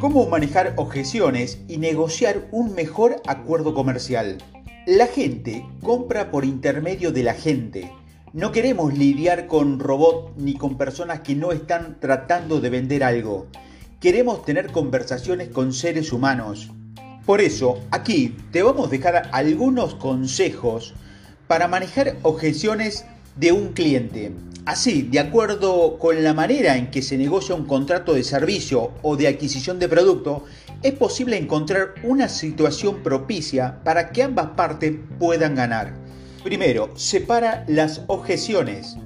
Cómo manejar objeciones y negociar un mejor acuerdo comercial. La gente compra por intermedio de la gente. No queremos lidiar con robots ni con personas que no están tratando de vender algo. Queremos tener conversaciones con seres humanos. Por eso, aquí te vamos a dejar algunos consejos para manejar objeciones de un cliente. Así, de acuerdo con la manera en que se negocia un contrato de servicio o de adquisición de producto, es posible encontrar una situación propicia para que ambas partes puedan ganar. Primero, separa las objeciones.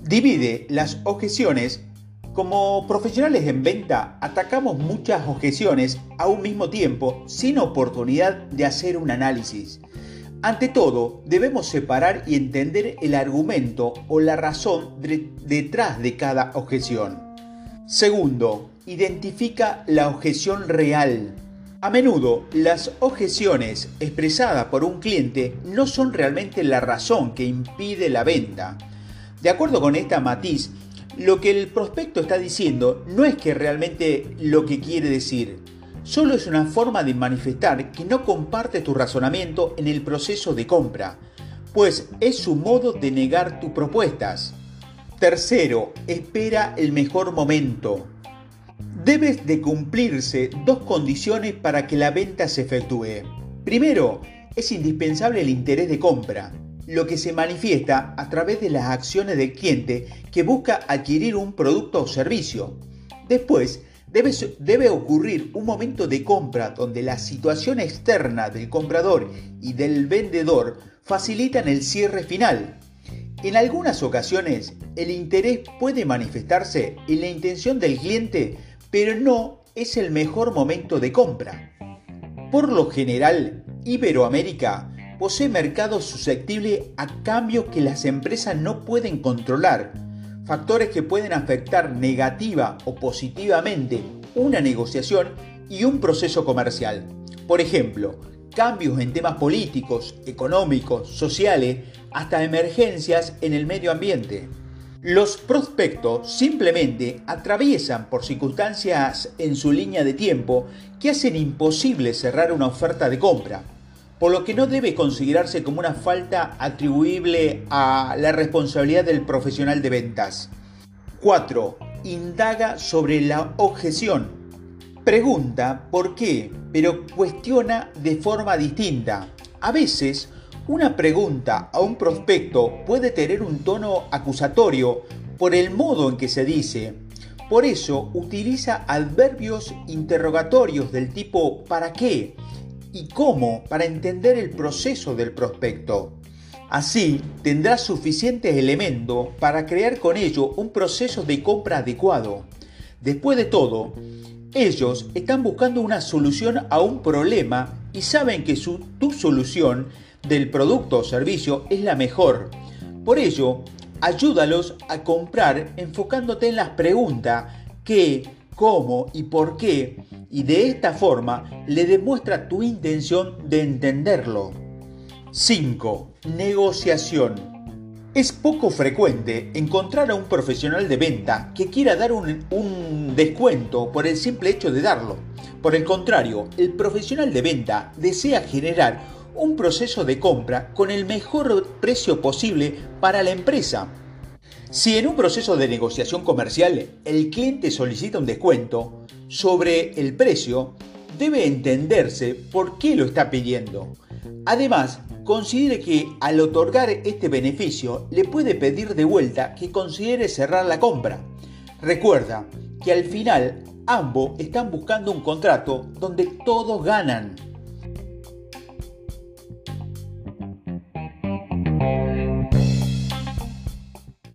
Divide las objeciones. Como profesionales en venta, atacamos muchas objeciones a un mismo tiempo sin oportunidad de hacer un análisis. Ante todo, debemos separar y entender el argumento o la razón detrás de cada objeción. Segundo, identifica la objeción real. A menudo, las objeciones expresadas por un cliente no son realmente la razón que impide la venta. De acuerdo con esta matiz, lo que el prospecto está diciendo no es que realmente lo que quiere decir, solo es una forma de manifestar que no comparte tu razonamiento en el proceso de compra, pues es su modo de negar tus propuestas. Tercero, espera el mejor momento. Debes de cumplirse dos condiciones para que la venta se efectúe. Primero, es indispensable el interés de compra, lo que se manifiesta a través de las acciones del cliente que busca adquirir un producto o servicio. Después, Debe, ocurrir un momento de compra donde la situación externa del comprador y del vendedor facilitan el cierre final. En algunas ocasiones, el interés puede manifestarse en la intención del cliente, pero no es el mejor momento de compra. Por lo general, Iberoamérica posee mercados susceptibles a cambios que las empresas no pueden controlar factores que pueden afectar negativa o positivamente una negociación y un proceso comercial. Por ejemplo, cambios en temas políticos, económicos, sociales, hasta emergencias en el medio ambiente. Los prospectos simplemente atraviesan por circunstancias en su línea de tiempo que hacen imposible cerrar una oferta de compra por lo que no debe considerarse como una falta atribuible a la responsabilidad del profesional de ventas. 4. Indaga sobre la objeción. Pregunta por qué, pero cuestiona de forma distinta. A veces, una pregunta a un prospecto puede tener un tono acusatorio por el modo en que se dice. Por eso utiliza adverbios interrogatorios del tipo ¿para qué? Y cómo para entender el proceso del prospecto. Así tendrás suficientes elementos para crear con ello un proceso de compra adecuado. Después de todo, ellos están buscando una solución a un problema y saben que tu solución del producto o servicio es la mejor. Por ello, ayúdalos a comprar enfocándote en las preguntas qué, cómo y por qué y de esta forma le demuestra tu intención de entenderlo. 5. Negociación. Es poco frecuente encontrar a un profesional de venta que quiera dar un, un, descuento por el simple hecho de darlo. Por el contrario, el profesional de venta desea generar un proceso de compra con el mejor precio posible para la empresa. Si en un proceso de negociación comercial el cliente solicita un descuento, sobre el precio, debe entenderse por qué lo está pidiendo. Además, considere que al otorgar este beneficio le puede pedir de vuelta que considere cerrar la compra. Recuerda que al final ambos están buscando un contrato donde todos ganan.